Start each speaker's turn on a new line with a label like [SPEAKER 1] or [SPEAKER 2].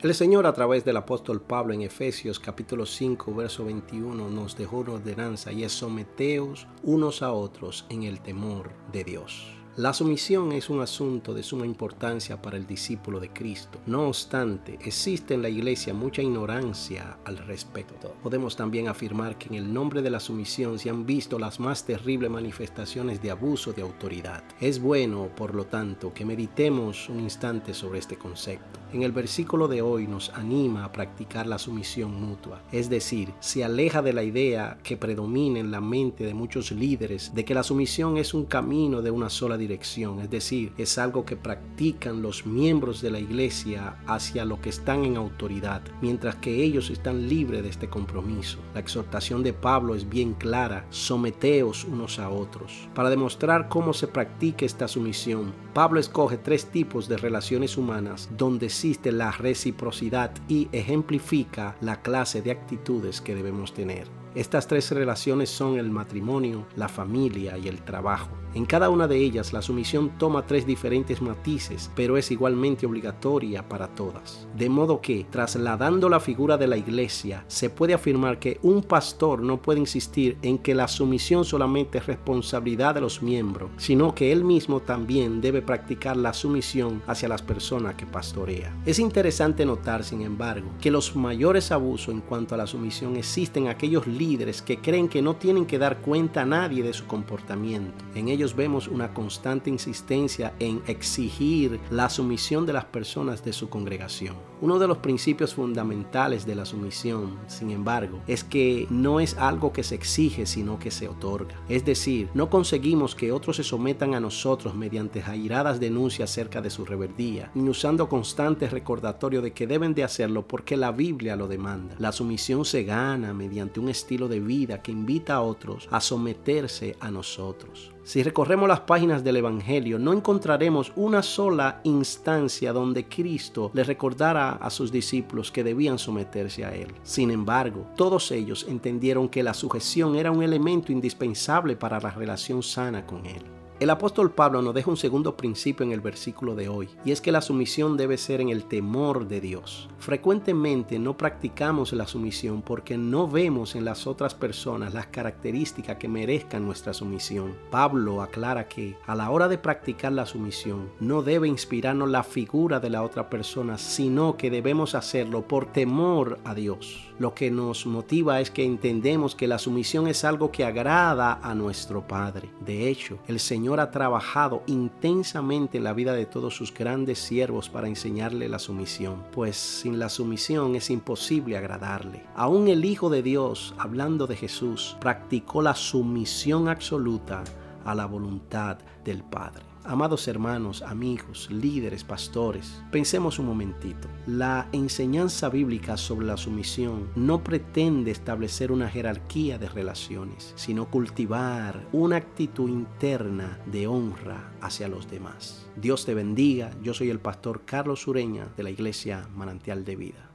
[SPEAKER 1] El Señor a través del apóstol Pablo en Efesios capítulo 5 verso 21 nos dejó una ordenanza y es someteos unos a otros en el temor de Dios. La sumisión es un asunto de suma importancia para el discípulo de Cristo. No obstante, existe en la iglesia mucha ignorancia al respecto. Podemos también afirmar que en el nombre de la sumisión se han visto las más terribles manifestaciones de abuso de autoridad. Es bueno, por lo tanto, que meditemos un instante sobre este concepto. En el versículo de hoy nos anima a practicar la sumisión mutua, es decir, se aleja de la idea que predomina en la mente de muchos líderes de que la sumisión es un camino de una sola dirección es decir, es algo que practican los miembros de la iglesia hacia lo que están en autoridad, mientras que ellos están libres de este compromiso. La exhortación de Pablo es bien clara, someteos unos a otros. Para demostrar cómo se practica esta sumisión, Pablo escoge tres tipos de relaciones humanas donde existe la reciprocidad y ejemplifica la clase de actitudes que debemos tener. Estas tres relaciones son el matrimonio, la familia y el trabajo. En cada una de ellas la sumisión toma tres diferentes matices, pero es igualmente obligatoria para todas. De modo que, trasladando la figura de la iglesia, se puede afirmar que un pastor no puede insistir en que la sumisión solamente es responsabilidad de los miembros, sino que él mismo también debe practicar la sumisión hacia las personas que pastorea. Es interesante notar, sin embargo, que los mayores abusos en cuanto a la sumisión existen en aquellos líderes que creen que no tienen que dar cuenta a nadie de su comportamiento. En ellos vemos una constante insistencia en exigir la sumisión de las personas de su congregación. Uno de los principios fundamentales de la sumisión, sin embargo, es que no es algo que se exige, sino que se otorga. Es decir, no conseguimos que otros se sometan a nosotros mediante airadas denuncias acerca de su rebeldía, ni usando constantes recordatorios de que deben de hacerlo porque la Biblia lo demanda. La sumisión se gana mediante un estilo de vida que invita a otros a someterse a nosotros. Si recorremos las páginas del Evangelio, no encontraremos una sola instancia donde Cristo le recordara a sus discípulos que debían someterse a Él. Sin embargo, todos ellos entendieron que la sujeción era un elemento indispensable para la relación sana con Él. El apóstol Pablo nos deja un segundo principio en el versículo de hoy, y es que la sumisión debe ser en el temor de Dios. Frecuentemente no practicamos la sumisión porque no vemos en las otras personas las características que merezcan nuestra sumisión. Pablo aclara que a la hora de practicar la sumisión no debe inspirarnos la figura de la otra persona, sino que debemos hacerlo por temor a Dios. Lo que nos motiva es que entendemos que la sumisión es algo que agrada a nuestro Padre. De hecho, el Señor ha trabajado intensamente en la vida de todos sus grandes siervos para enseñarle la sumisión, pues sin la sumisión es imposible agradarle. Aún el Hijo de Dios, hablando de Jesús, practicó la sumisión absoluta a la voluntad del Padre. Amados hermanos, amigos, líderes, pastores, pensemos un momentito. La enseñanza bíblica sobre la sumisión no pretende establecer una jerarquía de relaciones, sino cultivar una actitud interna de honra hacia los demás. Dios te bendiga. Yo soy el pastor Carlos Sureña de la iglesia Manantial de Vida.